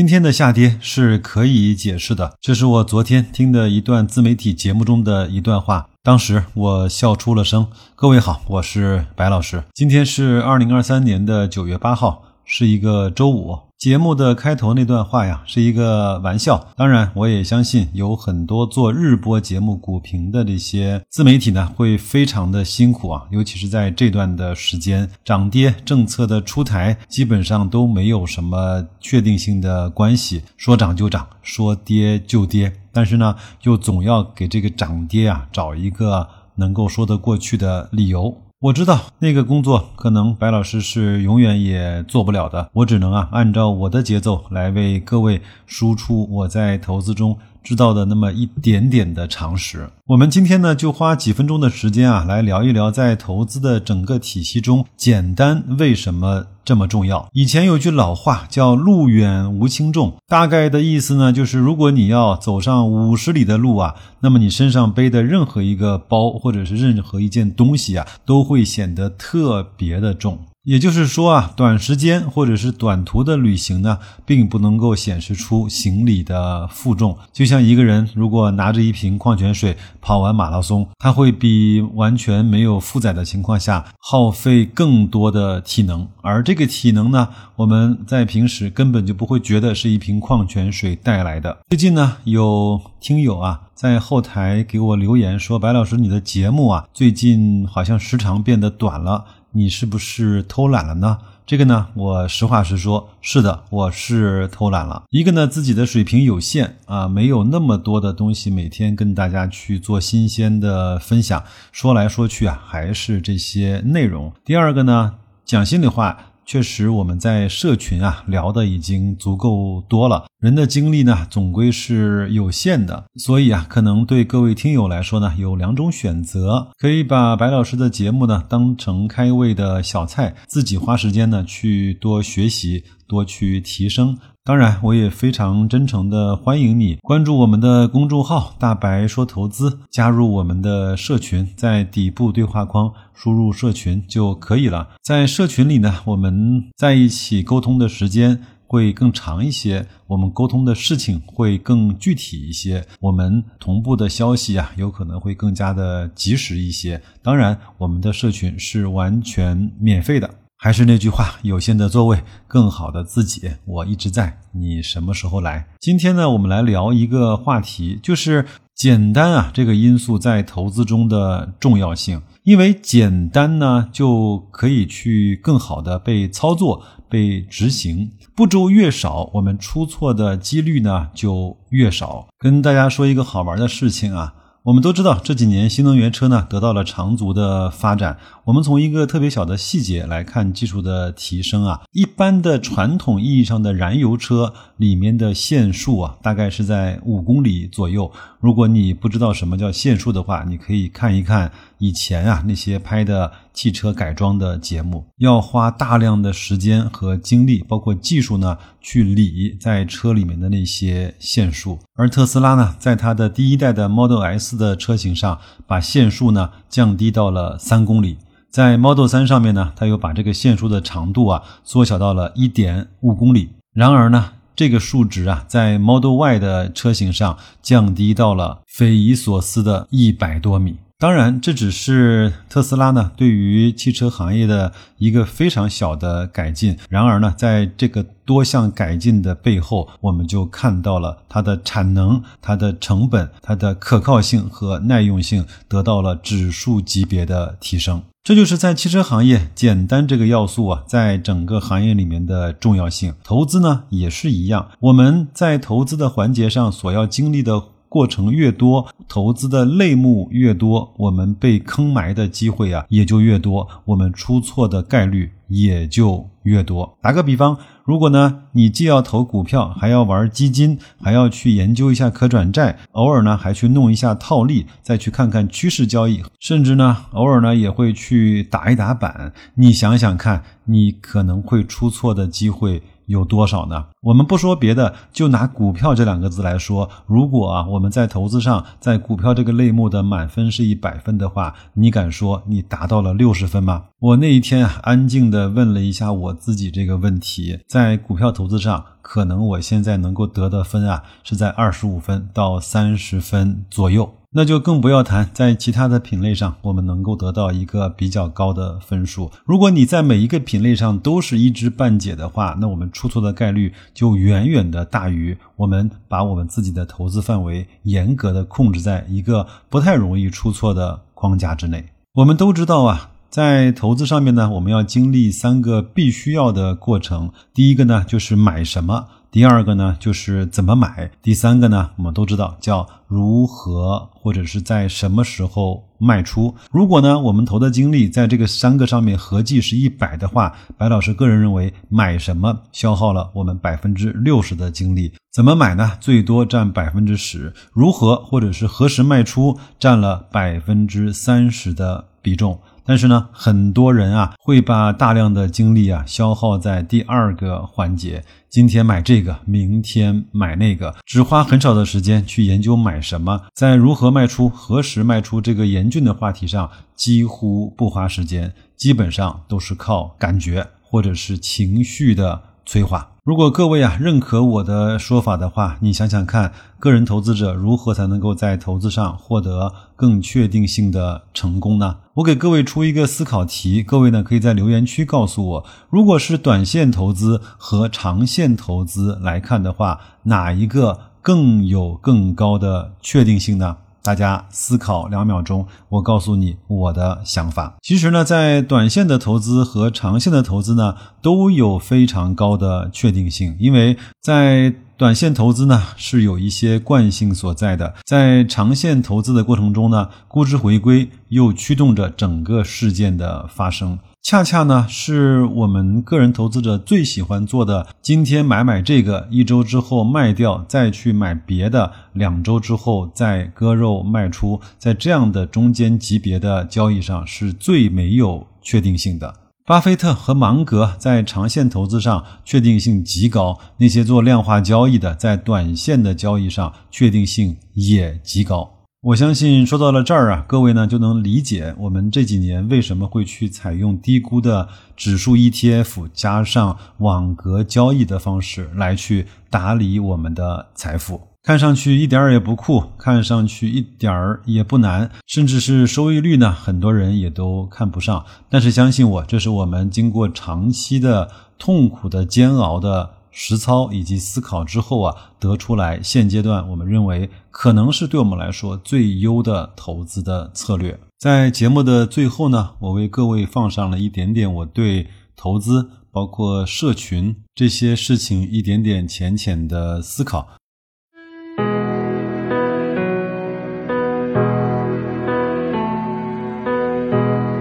今天的下跌是可以解释的，这是我昨天听的一段自媒体节目中的一段话，当时我笑出了声。各位好，我是白老师，今天是二零二三年的九月八号，是一个周五。节目的开头那段话呀，是一个玩笑。当然，我也相信有很多做日播节目股评的这些自媒体呢，会非常的辛苦啊。尤其是在这段的时间，涨跌政策的出台，基本上都没有什么确定性的关系，说涨就涨，说跌就跌。但是呢，又总要给这个涨跌啊找一个能够说得过去的理由。我知道那个工作可能白老师是永远也做不了的，我只能啊按照我的节奏来为各位输出我在投资中。知道的那么一点点的常识，我们今天呢就花几分钟的时间啊，来聊一聊在投资的整个体系中，简单为什么这么重要。以前有句老话叫“路远无轻重”，大概的意思呢就是，如果你要走上五十里的路啊，那么你身上背的任何一个包或者是任何一件东西啊，都会显得特别的重。也就是说啊，短时间或者是短途的旅行呢，并不能够显示出行李的负重。就像一个人如果拿着一瓶矿泉水跑完马拉松，他会比完全没有负载的情况下耗费更多的体能。而这个体能呢，我们在平时根本就不会觉得是一瓶矿泉水带来的。最近呢，有听友啊在后台给我留言说：“白老师，你的节目啊，最近好像时长变得短了。”你是不是偷懒了呢？这个呢，我实话实说，是的，我是偷懒了。一个呢，自己的水平有限啊，没有那么多的东西每天跟大家去做新鲜的分享。说来说去啊，还是这些内容。第二个呢，讲心里话。确实，我们在社群啊聊的已经足够多了。人的精力呢，总归是有限的，所以啊，可能对各位听友来说呢，有两种选择：可以把白老师的节目呢当成开胃的小菜，自己花时间呢去多学习，多去提升。当然，我也非常真诚的欢迎你关注我们的公众号“大白说投资”，加入我们的社群，在底部对话框输入“社群”就可以了。在社群里呢，我们在一起沟通的时间会更长一些，我们沟通的事情会更具体一些，我们同步的消息啊，有可能会更加的及时一些。当然，我们的社群是完全免费的。还是那句话，有限的座位，更好的自己。我一直在，你什么时候来？今天呢，我们来聊一个话题，就是简单啊这个因素在投资中的重要性。因为简单呢，就可以去更好的被操作、被执行。步骤越少，我们出错的几率呢就越少。跟大家说一个好玩的事情啊。我们都知道这几年新能源车呢得到了长足的发展。我们从一个特别小的细节来看技术的提升啊，一般的传统意义上的燃油车里面的限速啊，大概是在五公里左右。如果你不知道什么叫限速的话，你可以看一看以前啊那些拍的汽车改装的节目，要花大量的时间和精力，包括技术呢，去理在车里面的那些限速。而特斯拉呢，在它的第一代的 Model S 的车型上，把限速呢降低到了三公里，在 Model 3上面呢，它又把这个线束的长度啊缩小到了一点五公里。然而呢，这个数值啊，在 Model Y 的车型上降低到了匪夷所思的一百多米。当然，这只是特斯拉呢对于汽车行业的一个非常小的改进。然而呢，在这个多项改进的背后，我们就看到了它的产能、它的成本、它的可靠性和耐用性得到了指数级别的提升。这就是在汽车行业，简单这个要素啊，在整个行业里面的重要性。投资呢也是一样，我们在投资的环节上所要经历的。过程越多，投资的类目越多，我们被坑埋的机会啊也就越多，我们出错的概率也就越多。打个比方，如果呢你既要投股票，还要玩基金，还要去研究一下可转债，偶尔呢还去弄一下套利，再去看看趋势交易，甚至呢偶尔呢也会去打一打板，你想想看，你可能会出错的机会。有多少呢？我们不说别的，就拿股票这两个字来说，如果啊我们在投资上，在股票这个类目的满分是一百分的话，你敢说你达到了六十分吗？我那一天，安静的问了一下我自己这个问题，在股票投资上，可能我现在能够得的分啊，是在二十五分到三十分左右。那就更不要谈在其他的品类上，我们能够得到一个比较高的分数。如果你在每一个品类上都是一知半解的话，那我们出错的概率就远远的大于我们把我们自己的投资范围严格的控制在一个不太容易出错的框架之内。我们都知道啊。在投资上面呢，我们要经历三个必须要的过程。第一个呢，就是买什么；第二个呢，就是怎么买；第三个呢，我们都知道叫如何或者是在什么时候卖出。如果呢，我们投的精力在这个三个上面合计是一百的话，白老师个人认为，买什么消耗了我们百分之六十的精力，怎么买呢？最多占百分之十，如何或者是何时卖出占了百分之三十的比重。但是呢，很多人啊会把大量的精力啊消耗在第二个环节，今天买这个，明天买那个，只花很少的时间去研究买什么，在如何卖出、何时卖出这个严峻的话题上，几乎不花时间，基本上都是靠感觉或者是情绪的催化。如果各位啊认可我的说法的话，你想想看，个人投资者如何才能够在投资上获得更确定性的成功呢？我给各位出一个思考题，各位呢可以在留言区告诉我，如果是短线投资和长线投资来看的话，哪一个更有更高的确定性呢？大家思考两秒钟，我告诉你我的想法。其实呢，在短线的投资和长线的投资呢，都有非常高的确定性，因为在短线投资呢是有一些惯性所在的，在长线投资的过程中呢，估值回归又驱动着整个事件的发生。恰恰呢，是我们个人投资者最喜欢做的。今天买买这个，一周之后卖掉，再去买别的，两周之后再割肉卖出，在这样的中间级别的交易上是最没有确定性的。巴菲特和芒格在长线投资上确定性极高，那些做量化交易的在短线的交易上确定性也极高。我相信说到了这儿啊，各位呢就能理解我们这几年为什么会去采用低估的指数 ETF 加上网格交易的方式来去打理我们的财富。看上去一点儿也不酷，看上去一点儿也不难，甚至是收益率呢，很多人也都看不上。但是相信我，这是我们经过长期的痛苦的煎熬的。实操以及思考之后啊，得出来现阶段我们认为可能是对我们来说最优的投资的策略。在节目的最后呢，我为各位放上了一点点我对投资、包括社群这些事情一点点浅浅的思考。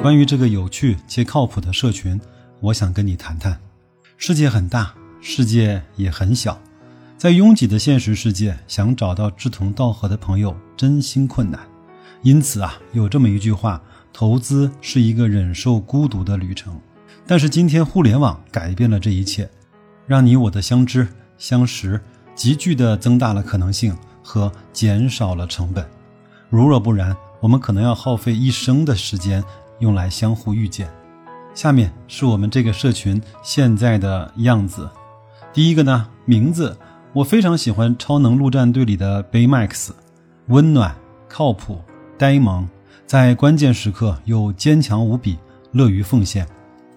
关于这个有趣且靠谱的社群，我想跟你谈谈。世界很大。世界也很小，在拥挤的现实世界，想找到志同道合的朋友真心困难。因此啊，有这么一句话：投资是一个忍受孤独的旅程。但是今天互联网改变了这一切，让你我的相知相识急剧的增大了可能性和减少了成本。如若不然，我们可能要耗费一生的时间用来相互遇见。下面是我们这个社群现在的样子。第一个呢，名字我非常喜欢《超能陆战队》里的 Baymax，温暖、靠谱、呆萌，在关键时刻又坚强无比，乐于奉献。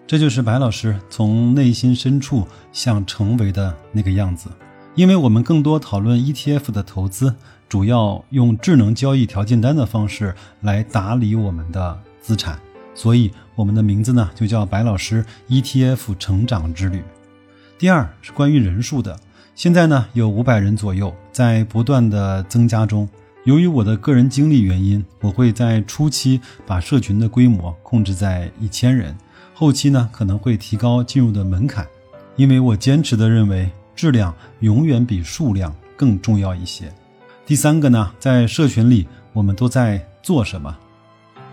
这就是白老师从内心深处想成为的那个样子。因为我们更多讨论 ETF 的投资，主要用智能交易条件单的方式来打理我们的资产，所以我们的名字呢就叫白老师 ETF 成长之旅。第二是关于人数的，现在呢有五百人左右，在不断的增加中。由于我的个人经历原因，我会在初期把社群的规模控制在一千人，后期呢可能会提高进入的门槛，因为我坚持的认为质量永远比数量更重要一些。第三个呢，在社群里我们都在做什么？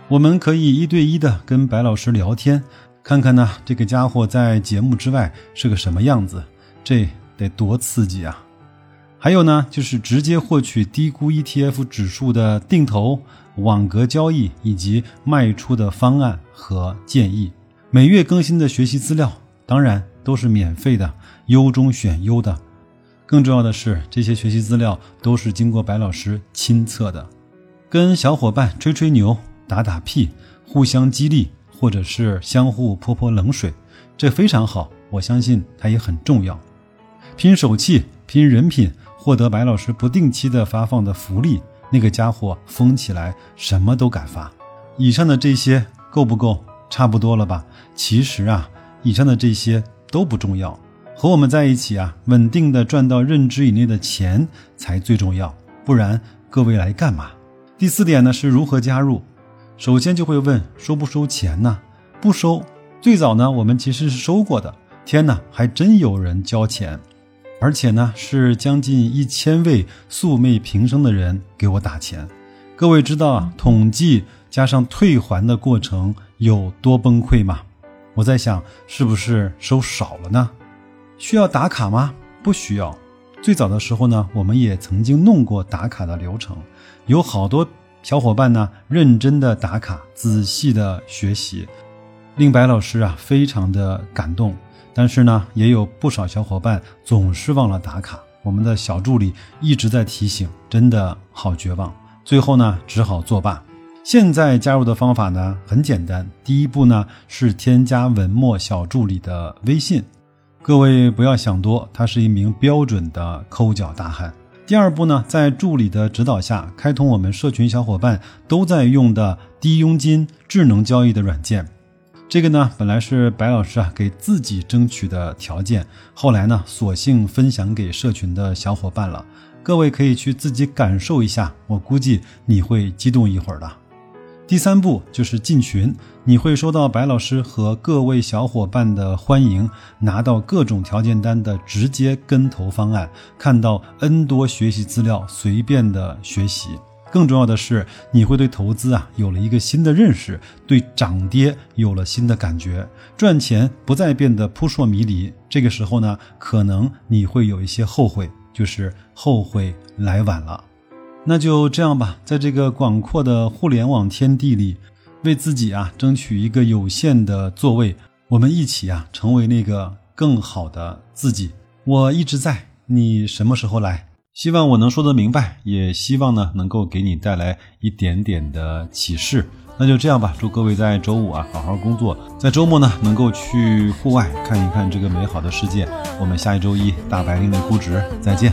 我们可以一对一的跟白老师聊天。看看呢，这个家伙在节目之外是个什么样子？这得多刺激啊！还有呢，就是直接获取低估 ETF 指数的定投、网格交易以及卖出的方案和建议。每月更新的学习资料，当然都是免费的，优中选优的。更重要的是，这些学习资料都是经过白老师亲测的。跟小伙伴吹吹牛、打打屁，互相激励，或者是相互泼泼冷水，这非常好。我相信它也很重要。拼手气，拼人品。获得白老师不定期的发放的福利，那个家伙疯起来什么都敢发。以上的这些够不够？差不多了吧？其实啊，以上的这些都不重要，和我们在一起啊，稳定的赚到认知以内的钱才最重要。不然各位来干嘛？第四点呢是如何加入？首先就会问收不收钱呢？不收。最早呢我们其实是收过的。天哪，还真有人交钱。而且呢，是将近一千位素昧平生的人给我打钱。各位知道啊，统计加上退还的过程有多崩溃吗？我在想，是不是收少了呢？需要打卡吗？不需要。最早的时候呢，我们也曾经弄过打卡的流程，有好多小伙伴呢，认真的打卡，仔细的学习，令白老师啊非常的感动。但是呢，也有不少小伙伴总是忘了打卡，我们的小助理一直在提醒，真的好绝望。最后呢，只好作罢。现在加入的方法呢很简单，第一步呢是添加文墨小助理的微信，各位不要想多，他是一名标准的抠脚大汉。第二步呢，在助理的指导下，开通我们社群小伙伴都在用的低佣金智能交易的软件。这个呢，本来是白老师啊给自己争取的条件，后来呢，索性分享给社群的小伙伴了。各位可以去自己感受一下，我估计你会激动一会儿的。第三步就是进群，你会收到白老师和各位小伙伴的欢迎，拿到各种条件单的直接跟投方案，看到 N 多学习资料，随便的学习。更重要的是，你会对投资啊有了一个新的认识，对涨跌有了新的感觉，赚钱不再变得扑朔迷离。这个时候呢，可能你会有一些后悔，就是后悔来晚了。那就这样吧，在这个广阔的互联网天地里，为自己啊争取一个有限的座位，我们一起啊成为那个更好的自己。我一直在，你什么时候来？希望我能说得明白，也希望呢能够给你带来一点点的启示。那就这样吧，祝各位在周五啊好好工作，在周末呢能够去户外看一看这个美好的世界。我们下一周一大白领的估值再见。